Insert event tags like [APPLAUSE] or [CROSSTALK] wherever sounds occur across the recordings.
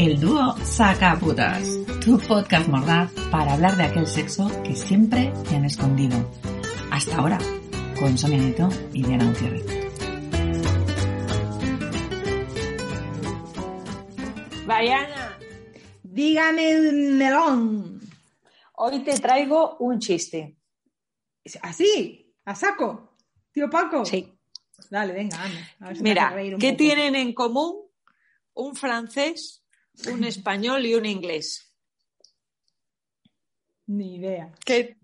El dúo Sacaputas, tu podcast mordaz para hablar de aquel sexo que siempre te han escondido. Hasta ahora, con Sonia Neto y Diana Gutiérrez. Vayana, Dígame melón. hoy te traigo un chiste. ¿Así? ¿A saco? ¿Tío Paco? Sí. Dale, venga, anda. A ver si Mira, hace reír un ¿qué poco. tienen en común un francés, un español y un inglés? Ni idea. Que,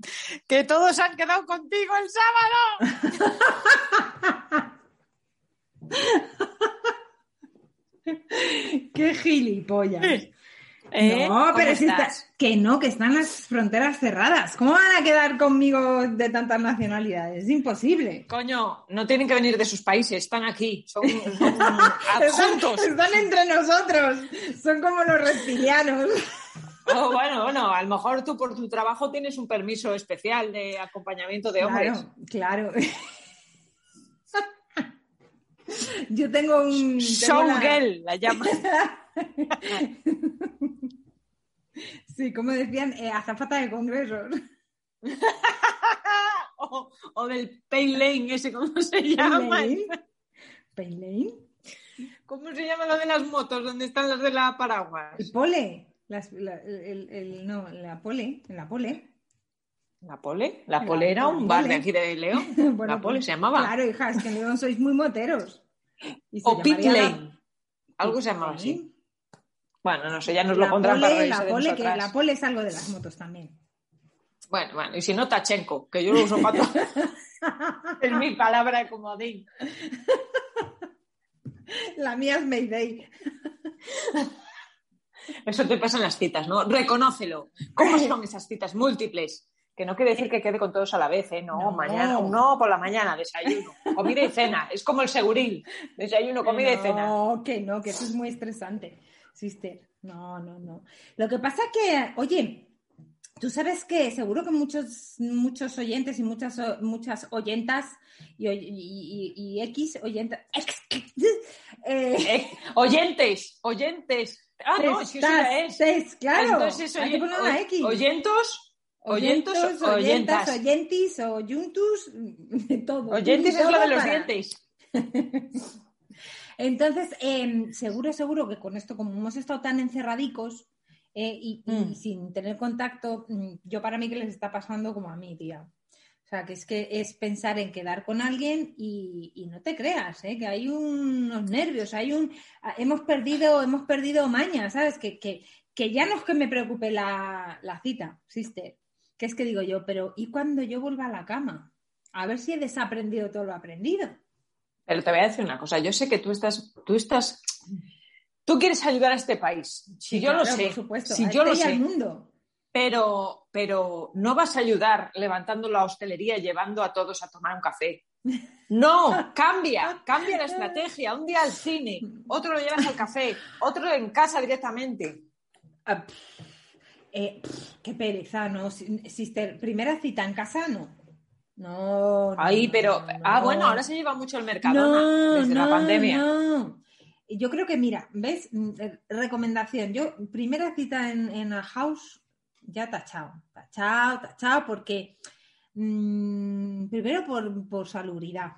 que todos han quedado contigo el sábado. [LAUGHS] ¡Qué gilipollas! ¿Eh? No, ¿Cómo pero si está- que no, que están las fronteras cerradas. ¿Cómo van a quedar conmigo de tantas nacionalidades? Es imposible. Coño, no tienen que venir de sus países, están aquí, son, son [LAUGHS] están entre nosotros. Son como los reptilianos. Oh, bueno, bueno, a lo mejor tú por tu trabajo tienes un permiso especial de acompañamiento de hombres. Claro, claro. [LAUGHS] Yo tengo un. tengo la- Showgirl, la llaman. [LAUGHS] Sí, como decían, eh, azafata de congresos. [LAUGHS] o, o del Pale Lane, ese, ¿cómo se llama? Paylane. Paylane. ¿Cómo se llama lo de las motos? ¿Dónde están las de la paraguas? El pole. Las- la, el, el- no, la pole. La pole. ¿La Pole? ¿La La Pole era un bar de aquí de León? [LAUGHS] Bueno, ¿La Pole pues, se llamaba? Claro, hija, es que en León sois muy moteros. Y se o Pit la- Lane. Algo se llamaba así. Bueno, no sé, ya nos La lo pondrán para pole, reírse la pole, que la pole es algo de las motos también. Bueno, bueno, y si no, Tachenko, que yo lo uso para todo. [LAUGHS] es mi palabra de comodín. La mía es Mayday. Eso te pasa en las citas, ¿no? Reconócelo. ¿Cómo son esas citas múltiples? Que no quiere decir que quede con todos a la vez, ¿eh? No, No. mañana, no, por la mañana, desayuno, comida y cena. Es como el seguril, desayuno, comida y cena. No, que no, que eso es muy estresante, sister. No, no, no. Lo que pasa que, oye, tú sabes que seguro que muchos, muchos oyentes y muchas, muchas oyentas y, oy- y- y- y X oyentas. [LAUGHS] eh, Eh, oyentes, oyentes. Ah, no, es que es. Estáis, claro. Entonces, hay que oyen- poner una X. oyentos, oyentos, oyentas, oyentas. oyentis, oyuntus, [LAUGHS] de todo. Oyentes es lo de los para- dientes. [LAUGHS] Entonces, em, seguro, seguro que con esto, como hemos estado tan encerradicos eh, y, y Mm. sin tener contacto, mm, yo para mí que les está pasando como a mí, tía. O sea, que es que es pensar en quedar con alguien y, y no te creas, ¿eh? que hay unos nervios, hay un... ah, Hemos perdido, hemos perdido maña, ¿sabes? Que, que, que ya no es que me preocupe la, la cita, sister. Que es que digo yo, pero ¿y cuando yo vuelva a la cama? A ver si he desaprendido todo lo aprendido. Pero te voy a decir una cosa, yo sé que tú estás, tú estás, tú quieres ayudar a este país. Si yo lo sé, por supuesto, si a yo lo este al sé, mundo. pero, pero no vas a ayudar levantando la hostelería y llevando a todos a tomar un café. No, [LAUGHS] cambia, cambia la estrategia. Un día al cine, otro lo llevas al café, otro en casa directamente. Eh, pff, qué pereza, ¿no? Si- Sister, primera cita en casa, no. No, no, Ahí, no, pero, no, ah, no. bueno, ahora se lleva mucho el Mercadona No, desde la pandemia. no. Yo creo que, mira, ¿ves? Mm, eh, Recomendación. Yo, primera cita en, en house, ya tachado. Tachado, tachado, porque mm, primero por, por salubridad.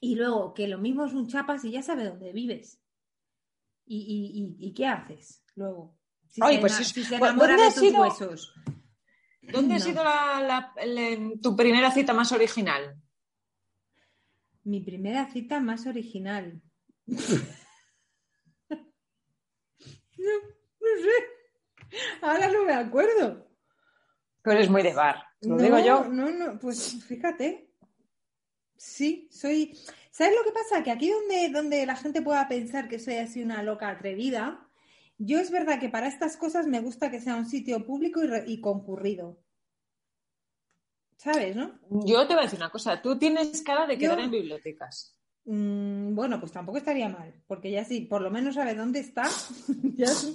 Y luego que lo mismo es un chapas y ya sabe dónde vives. ¿Y, y, y, y qué haces luego? Si Ay, se, pues es- si se ¿dónde enamora de has tus ido? huesos. ¿Dónde ha sido la- tu primera cita más original? Mi primera cita más original. [LAUGHS] no, no sé. Ahora no me acuerdo. Pero es muy de bar, lo no, digo yo. No, no, pues fíjate. Sí, soy. ¿Sabes lo que pasa? Que aquí donde, donde la gente pueda pensar que soy así una loca atrevida, yo es verdad que para estas cosas me gusta que sea un sitio público y, re- y concurrido. ¿Sabes, no? Yo te voy a decir una cosa, tú tienes cara de quedar Yo- en bibliotecas. Mm, bueno, pues tampoco estaría mal, porque ya sí, por lo menos sabe dónde está, [LAUGHS] ya es,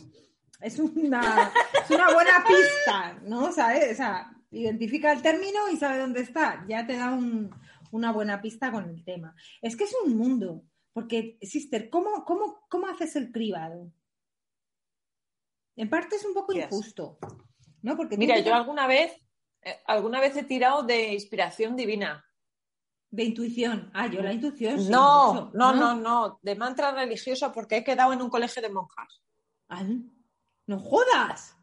es una, es una buena pista, ¿no? ¿Sabes? O sea, identifica el término y sabe dónde está, ya te da un- una buena pista con el tema. Es que es un mundo, porque, Sister, ¿cómo, cómo, cómo haces el cribado? En parte es un poco Yes. injusto, ¿no? Porque Mira, yo alguna vez, eh, alguna vez he tirado de inspiración divina. De intuición. Ah, yo la intuición. sí, no, mucho. no, no, no, de mantra religioso porque he quedado en un colegio de monjas. Ah, ¡No jodas!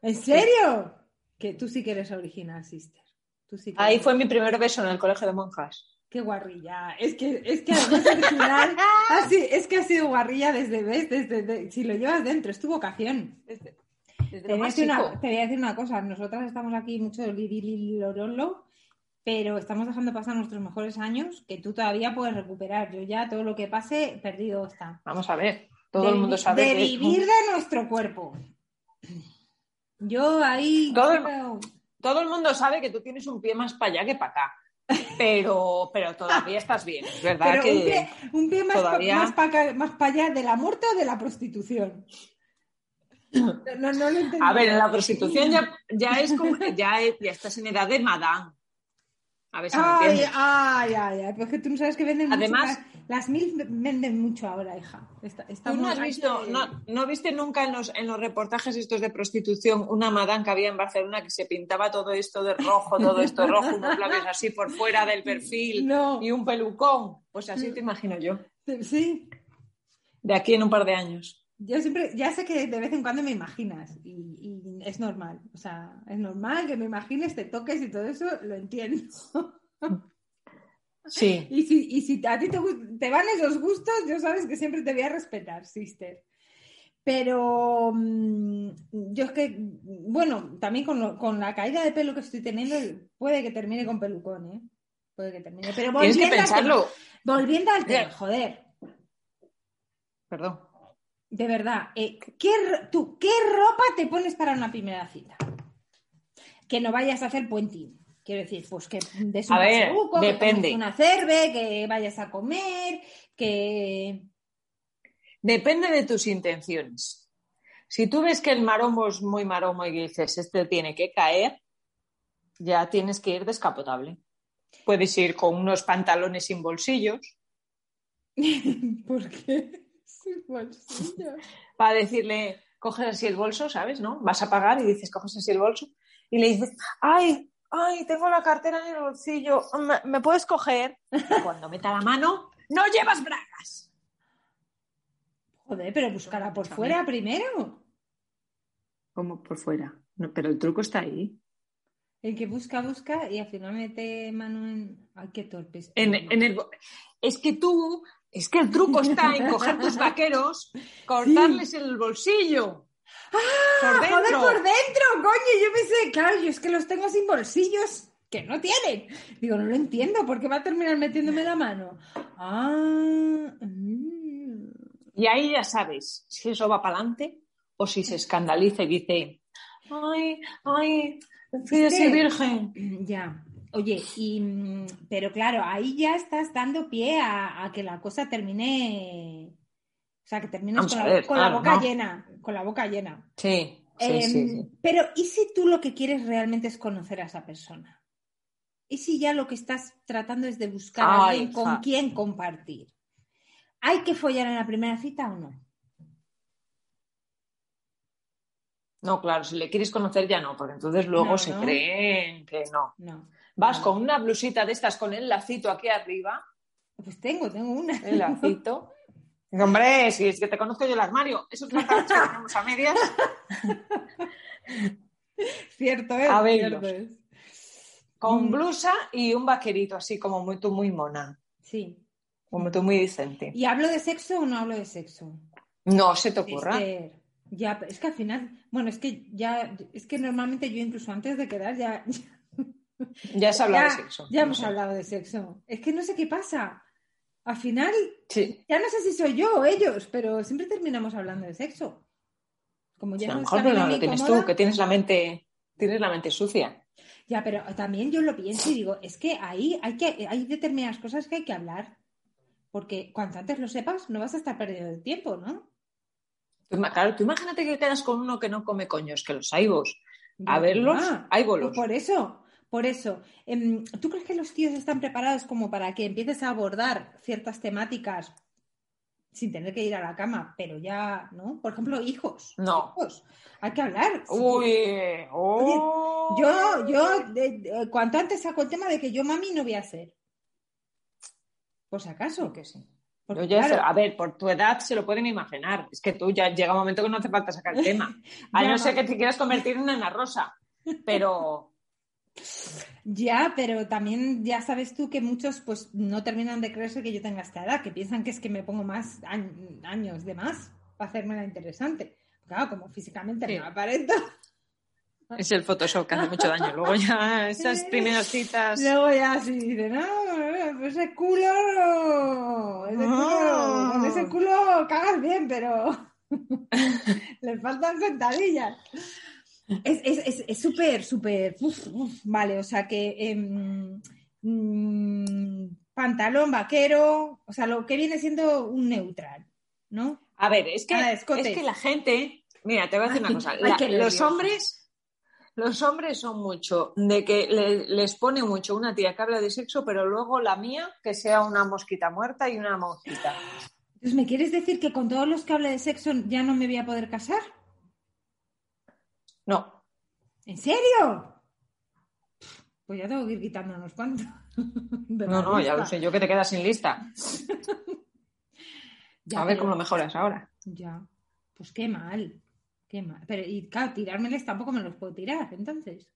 ¿En serio? Que tú sí que eres original, sister. Tú sí que Ahí eres- fue mi primer beso en el colegio de monjas. Qué guarrilla. Es que, es que además original. [LAUGHS] Ah, sí, es que ha sido guarrilla desde, ¿ves? Desde, de- si lo llevas dentro, es tu vocación. Desde, desde Te voy, a decir una, chico. te voy a decir una cosa. Nosotras estamos aquí mucho lirililorolo, pero estamos dejando pasar nuestros mejores años que tú todavía puedes recuperar. Yo ya todo lo que pase, perdido está. Vamos a ver, todo de, el mundo sabe de que vivir de nuestro cuerpo. Yo ahí Todo el- creo- todo el mundo sabe que tú tienes un pie más para allá que para acá. Pero, pero todavía estás bien, es verdad pero que un pie, un pie más, todavía- más para allá de la muerte o de la prostitución. No, no, no lo entendí. A ver, en la prostitución ya, ya es como, ya, es- ya estás en edad de madame. A ver si me Ay, entiendes. ay, ay, ay, pues que tú no sabes que venden Además- mucho. Las mil venden mucho ahora, hija. Está- ¿Tú no has visto, no, no viste nunca en los, en los reportajes estos de prostitución una madame que había en Barcelona que se pintaba todo esto de rojo, todo esto rojo, unos labios así por fuera del perfil No. y un pelucón? Pues así te imagino yo, Sí, de aquí en un par de años. yo siempre, ya sé que de vez en cuando me imaginas y, y es normal. O sea, es normal que me imagines, te toques y todo eso, lo entiendo. [LAUGHS] Sí. [LAUGHS] Y si, y si a ti te, te van esos gustos, yo sabes que siempre te voy a respetar, sister. Pero mm, yo es que, bueno, también con, lo- con la caída de pelo que estoy teniendo, puede que termine con pelucón, ¿eh? Puede que termine. Pero Tienes que volviendo al pensarlo. tema- volviendo al tema, joder, Perdón. de verdad, eh, ¿qué, tú, ¿qué ropa te pones para una primera cita? Que no vayas a hacer puenting. Quiero decir, pues que des un A ver, que depende. tomes una cerve, que vayas a comer, que... Depende de tus intenciones. Si tú ves que el maromo es muy maromo y dices, este tiene que caer, ya tienes que ir descapotable. Puedes ir con unos pantalones sin bolsillos [LAUGHS] ¿Por qué? Sin bolsillo. [LAUGHS] para decirle, coges así el bolso, ¿sabes? ¿No? Vas a pagar y dices, coges así el bolso y le dices, ay, ay, tengo la cartera en el bolsillo, ¿me, me puedes coger? Y [LAUGHS] cuando meta la mano, no llevas bragas. Joder, pero buscará por fuera primero. Como por fuera. No, pero el truco está ahí. El que busca, busca y al final mete mano en... Ay, qué torpe estoy. En, en el, es que tú, es que el truco está en coger tus vaqueros, [LAUGHS] cortarles el bolsillo. Por dentro. ¡Joder, por dentro, coño! Yo pensé, claro, yo es que los tengo sin bolsillos que no tienen. Digo, no lo entiendo, ¿por qué va a terminar metiéndome la mano? Ah, mm. Y ahí ya sabes si eso va para adelante o si se escandaliza y dice, ay, ay, fui Sí. virgen. Ya. Oye, y, mm, pero claro, ahí ya estás dando pie a, a que la cosa termine. O sea, que termines Vamos con, la, ver, con la claro, boca ¿no? llena. Con la boca llena. Sí, sí, Em, sí, sí. Pero, ¿y si tú lo que quieres realmente es conocer a esa persona? ¿Y si ya lo que estás tratando es de buscar a alguien con hija. quien compartir? ¿Hay que follar en la primera cita o no? No, claro, si le quieres conocer ya no, porque entonces luego No, se no. creen que no. No. Vas con una blusita de estas con el lacito aquí arriba, Pues tengo, tengo una. el lacito. [LAUGHS] Hombre, si es que te conozco yo el armario, esos pantalones que tenemos a medias. [LAUGHS] Cierto es, A cierto es. Con Mm. blusa y un vaquerito, así como muy, tú muy mona, Sí. como tú muy decente. ¿Y hablo de sexo o no hablo de sexo? No se te ocurra. Esther, ya, es que al final, bueno, es que ya, es que normalmente yo incluso antes de quedar ya, [LAUGHS] Ya has hablado ya, de sexo. Ya no hemos sé. hablado de sexo. Es que no sé qué pasa. Al final, Sí. ya no sé si soy yo o ellos, pero siempre terminamos hablando de sexo. Como ya a lo mejor no lo tienes tú, que tienes la mente, tienes la mente sucia. Ya, pero también yo lo pienso y digo, es que ahí hay que hay determinadas cosas que hay que hablar. Porque cuanto antes lo sepas, no vas a estar perdiendo el tiempo, ¿no? Claro, tú imagínate que quedas con uno que no come coños, que los hay vos. A verlos, hay Pues bolos. por eso, por eso. Em, ¿Tú crees que los tíos están preparados como para que empieces a abordar ciertas temáticas sin tener que ir a la cama, pero ya, ¿no? Por ejemplo, hijos. No. Hijos. Hay que hablar. Uy, oh. Yo, yo, de- de- cuanto antes saco el tema de que yo mami no voy a ser. Por si acaso. que sí. Porque, ya a ver, por tu edad se lo pueden imaginar. Es que tú ya llega un momento que no hace falta sacar el tema. [LAUGHS] A no. ser que te quieras convertir en una rosa. Pero ya, pero también ya sabes tú que muchos pues no terminan de creerse que yo tenga esta edad, que piensan que es que me pongo más añ- años de más para hacerme la interesante. Claro, como físicamente Sí. no aparento. [LAUGHS] es el Photoshop que hace mucho daño. Luego ya [LAUGHS] esas primeras citas. Luego ya así dice, no, ese culo, ese culo, Ah. con ese culo cagas bien, pero [LAUGHS] le faltan sentadillas. Es es- es- súper, súper, vale, o sea que em, mm, pantalón vaquero, o sea, lo que viene siendo un neutral, ¿no? A ver, es que, es que la gente, mira, te voy a decir una cosa. La- los hombres, los hombres son mucho de que le- les pone mucho una tía que habla de sexo, pero luego la mía que sea una mosquita muerta y una monjita. Entonces, ¿me quieres decir que con todos los que hable de sexo ya no me voy a poder casar? No, ¿En serio? Pues ya tengo que ir quitando unos cuantos. [LAUGHS] no, no, ya lo sé, yo que te quedas sin lista. [LAUGHS] Ya, a ver pero- cómo lo mejoras ahora. Ya, pues qué mal, qué mal. Pero, y claro, tirármeles tampoco me los puedo tirar, entonces.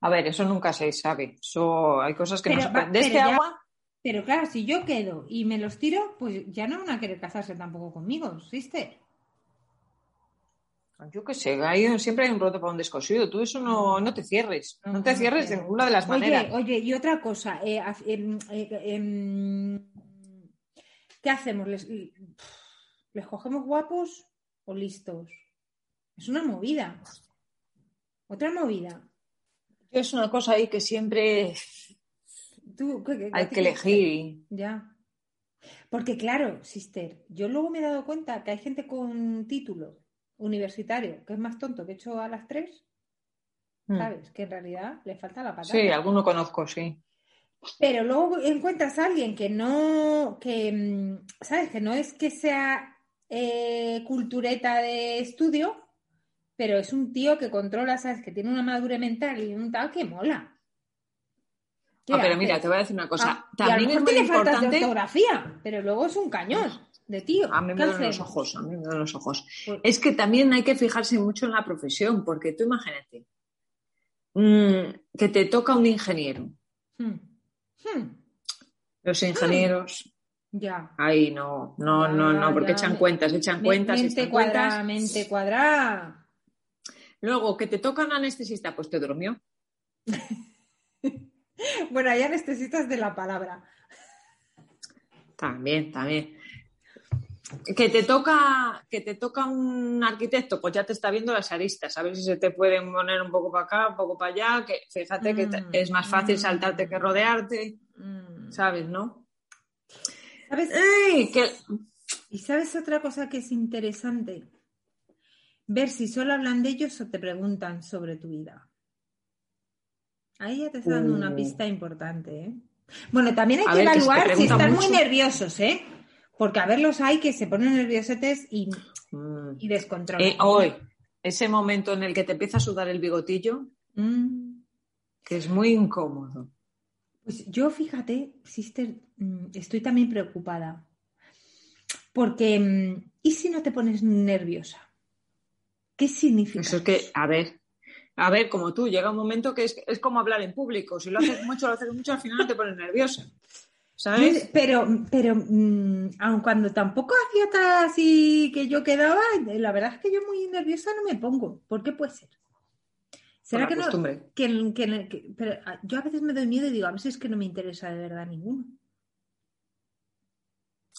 A ver, eso nunca se sabe. Eso, hay cosas que no Pero se va- pueden. De este ya- agua, Pero claro, si yo quedo y me los tiro, pues ya no van a querer casarse tampoco conmigo, ¿existe? Yo qué sé, hay, siempre hay un roto para un descosido. Tú eso no, no te cierres. No, te cierres de ninguna de las maneras. Oye, oye, y otra cosa, eh, em, eh, em, ¿qué hacemos? ¿Les, ¿Les cogemos guapos o listos? Es una movida. Otra movida. Es una cosa ahí que siempre Tú, ¿qué- qué- hay que elegir. Ya. Porque claro, sister, yo luego me he dado cuenta que hay gente con título universitario que es más tonto que hecho a las tres, Mm. ¿sabes? Que en realidad le falta la patata. Sí, alguno conozco, sí. Pero luego encuentras a alguien que no, que, mm, ¿sabes? Que no es que sea eh, cultureta de estudio, pero es un tío que controla, ¿sabes? Que tiene una madurez mental y un tal que mola. ¿Qué Ah, pero mira, te voy a decir una cosa. Ah, y a lo También es mejor muy tiene faltas de ortografía, pero luego es un cañón de tío. A mí me ¿Qué dan los ojos, a mí me dan los ojos. Pues- Es que también hay que fijarse mucho en la profesión, porque tú imagínate mm, que te toca un ingeniero. Hmm. Hmm. Los ingenieros, Ya. ahí no, no, no, no, porque ya, echan cuentas, echan Me- cuentas, mente echan cuadrada, cuentas. mente cuadrada. Luego, que te toca un anestesista, pues te durmió. [LAUGHS] Bueno, ya necesitas de la palabra. También, también. Que te toca, que te toca un arquitecto, pues ya te está viendo las aristas, a ver si se te pueden poner un poco para acá, un poco para allá, que fíjate que Mm, es más fácil mm. saltarte que rodearte, Mm. ¿sabes, no? ¿Sabes? ¡Ey! Que... Y sabes otra cosa que es interesante, ver si solo hablan de ellos o te preguntan sobre tu vida. Ahí ya te está dando una Uh. pista importante, ¿eh? Bueno, también hay que si evaluar si están muy nerviosos, ¿eh? Porque a verlos hay que se ponen nerviosetes y, Mm. y descontrolan. Eh, hoy, ese momento en el que te empieza a sudar el bigotillo, Mm. que es muy incómodo. Pues yo, fíjate, sister, mm, estoy también preocupada. Porque, mm, ¿y si no te pones nerviosa? ¿Qué significa? Eso es que, a ver, a ver, como tú, llega un momento que es, es como hablar en público. Si lo haces mucho, lo haces mucho, al final te pones nerviosa. ¿Sabes? Pero, pero, mm, aun cuando tampoco hacía tal así que yo quedaba, la verdad es que yo muy nerviosa no me pongo. ¿Por qué puede ser? ¿Será que no? que- que- que- pero ah, yo a veces me doy miedo y digo, a veces es que no me interesa de verdad ninguno.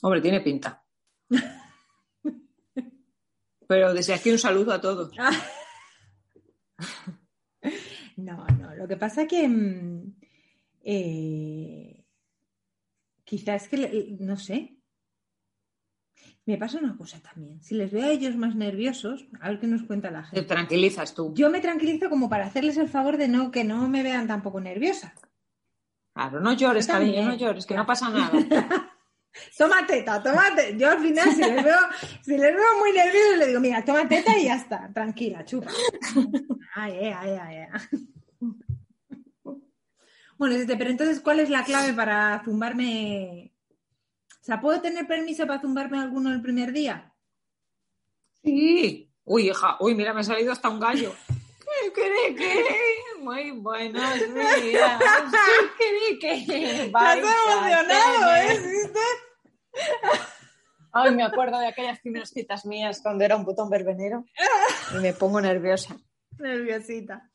Hombre, tiene pinta. [LAUGHS] Pero desde aquí un saludo a todos. [LAUGHS] No, no, lo que pasa que mm, eh, quizás que, no sé, me pasa una cosa también. Si les veo a ellos más nerviosos, a ver qué nos cuenta la Te gente. tranquilizas tú. Yo me tranquilizo como para hacerles el favor de no que no me vean tampoco nerviosa. Claro, no llores, cariño, no llores, que no pasa nada. [LAUGHS] Toma teta, toma teta. Yo al final, si les veo, si les veo muy nerviosos, le digo, mira, toma teta y ya está, tranquila, chupa. [LAUGHS] Ay, ay, ay, ay, ay. Bueno, pero entonces, ¿cuál es la clave para zumbarme? O sea, ¿puedo tener permiso para zumbarme alguno el primer día? Sí. Uy, hija, uy, mira, me ha salido hasta un gallo. ¿Qué que? Muy buenos días. ¿Qué que? vais a tener? ¿Viste? Ay, me acuerdo de aquellas primeras citas mías cuando era un botón verbenero y me pongo nerviosa. Nerviosita.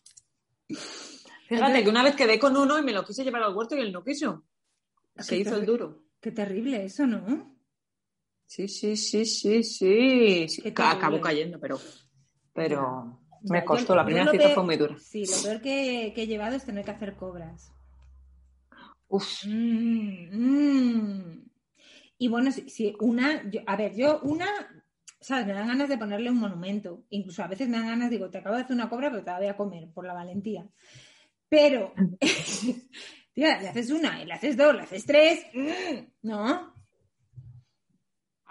Fíjate que una vez quedé con uno y me lo quise llevar al huerto y él no quiso. Se hizo el duro. Qué terrible eso, ¿no? Sí, sí, sí, sí, sí. Acabó cayendo, pero, pero me costó. La primera cita fue muy dura. Sí, lo peor que, he llevado es tener que hacer cobras. Uf, Mm, mm. Y bueno, si, una, yo- a ver, yo una, ¿sabes? Me dan ganas de ponerle un monumento. Incluso a veces me dan ganas, digo, te acabo de hacer una cobra, pero te la voy a comer por la valentía. Pero, [LAUGHS] tía, le haces una, y le haces dos, le haces tres, ¿no?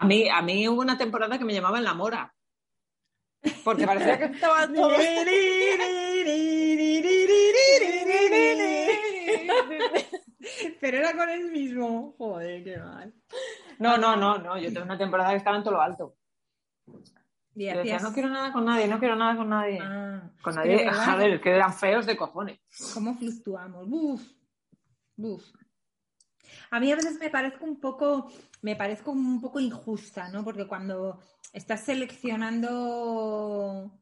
a mí, a mí hubo una temporada que me llamaban La Mora. Porque parecía que estaba [LAUGHS] todo... Pero era con el mismo. Joder, qué mal. No, no, no, no. Yo tengo una temporada que estaba en todo lo alto. Y decía, no quiero nada con nadie, no quiero nada con nadie. Ah, con nadie, [LAUGHS] ver, que eran feos de cojones. ¿Cómo fluctuamos? Uf, uf. A mí a veces me parezco un poco, me parezco un poco injusta, ¿no? Porque cuando estás seleccionando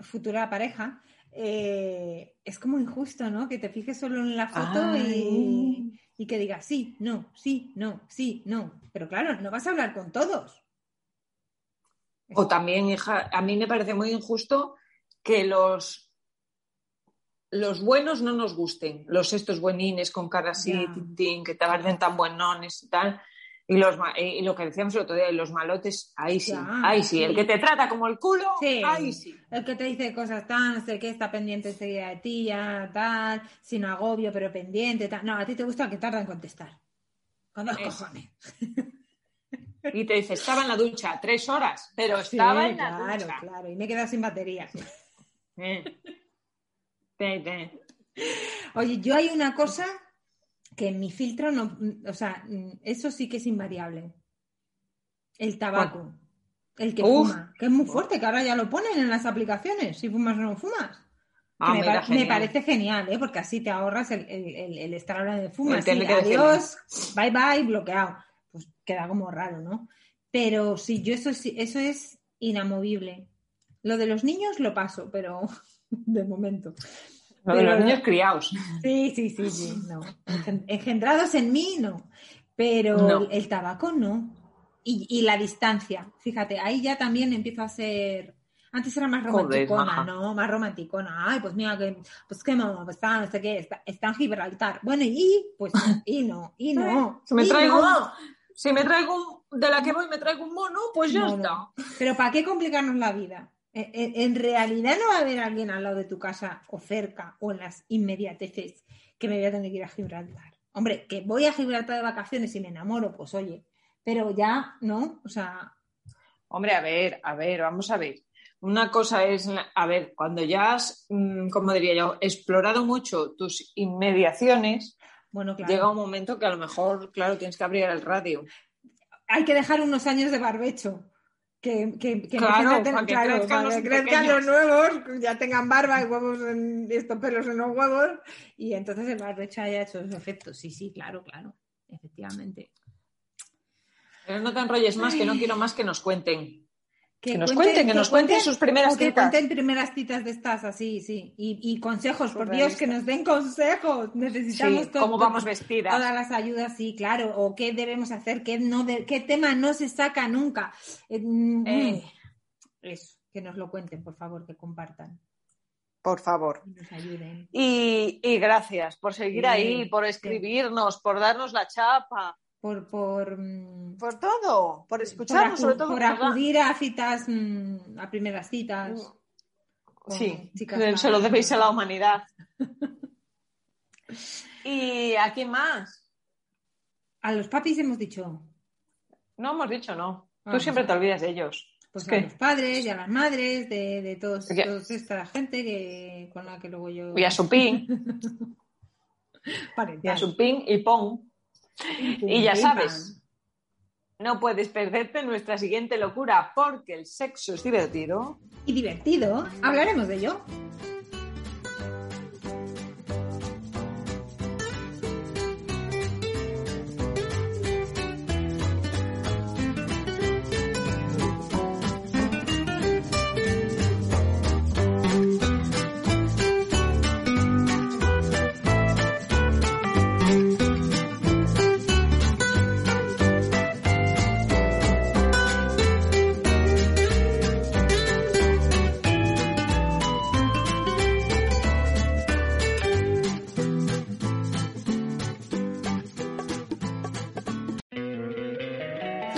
futura pareja, eh, es como injusto, ¿no? Que te fijes solo en la foto y, y que digas sí, no, sí, no, sí, no. Pero claro, no vas a hablar con todos. O también, hija, a mí me parece muy injusto que los, los buenos no nos gusten. Los estos buenines con cara así, Ya. tin, tin, que te parecen tan buenones y tal. Y, los, y lo que decíamos el otro día, los malotes, ahí sí, ahí sí. sí. El que te trata como el culo, Sí. ahí sí. El que te dice cosas tan, no sé qué, está pendiente enseguida de ti, ya, tal, sin agobio, pero pendiente, tal. No, a ti te gusta que tarda en contestar. Con dos cojones. [LAUGHS] Y te dice, estaba en la ducha tres horas, pero Sí, estaba en la claro, ducha. claro. Y me he quedado sin batería. Eh. Te- te- Oye, yo hay una cosa que en mi filtro no, o sea, eso sí que es invariable. El tabaco. El que Uf. fuma. Que es muy fuerte, que ahora ya lo ponen en las aplicaciones, si fumas o no fumas. Ah, me, parece genial, ¿eh? porque así te ahorras el, el- el- el estar hablando de fumas. Sí, adiós, bye bye, bloqueado. Pues queda como raro, ¿no? Pero sí, yo eso, sí- eso es inamovible. Lo de los niños lo paso, pero [LAUGHS] de momento. Lo de Pero- los niños criados. Sí, sí, sí, sí, no. Engen- Engendrados en mí, no. Pero No. el, tabaco no. Y, y la distancia, fíjate, ahí ya también empiezo a ser. Antes era más romanticona. ¿no? Más romanticona. Ay, pues mira, que, pues qué mamá, pues está, no sé qué, está, está en Gibraltar. Bueno, y pues, y no, y [LAUGHS] no. Si me y traigo, no. Si me traigo un- de la que voy, me traigo un mono, pues ya Mono. está. Pero ¿para qué complicarnos la vida? En, en- en realidad no va a haber alguien al lado de tu casa o cerca o en las inmediateces que me voy a tener que ir a Gibraltar. Hombre, que voy a Gibraltar de vacaciones y me enamoro, pues oye, pero ya, ¿no? O sea, Hombre, a ver, a ver, vamos a ver. Una cosa es, a ver, cuando ya has, mm, como diría yo, explorado mucho tus inmediaciones, bueno, claro. llega un momento que a lo mejor, claro, tienes que abrir el radio. Hay que dejar unos años de barbecho. Que, que, que Claro, empiecen a tener- para que claro, crezcan para los que crezcan pequeños. los nuevos, ya tengan barba y huevos en estos pelos en los huevos, y entonces el barbecho haya hecho su efecto. Sí, sí, claro, claro, efectivamente. Pero no te enrolles más, que no quiero más que nos cuenten. Que, nos cuenten, que, nos cuenten, sus primeras citas. Que cuenten primeras citas de estas, así, sí. Y, consejos, por Dios, que nos den consejos. Necesitamos cómo vamos vestidas. Todas las ayudas, sí, claro. O qué debemos hacer, qué, no qué tema no se saca nunca. Eh, mm, eh. Eso, que nos lo cuenten, por favor, que compartan. Por favor. Nos ayuden. Y, gracias por seguir ahí, por escribirnos, por darnos la chapa por, por, mm, por todo, por escucharnos, sobre todo. Por acudir a citas, mm, a primeras citas. Sí, se lo debéis a la humanidad. [LAUGHS] ¿Y a quién más? A los papis hemos dicho. No hemos dicho, no. Tú siempre te olvidas de ellos. Pues a los padres y a las madres, de, de todos, esta gente que, con la que luego yo. Y a su pin. [LAUGHS] y a su pin y pon. Y ya sabes, no puedes perderte nuestra siguiente locura porque el sexo es divertido. Y divertido, hablaremos de ello.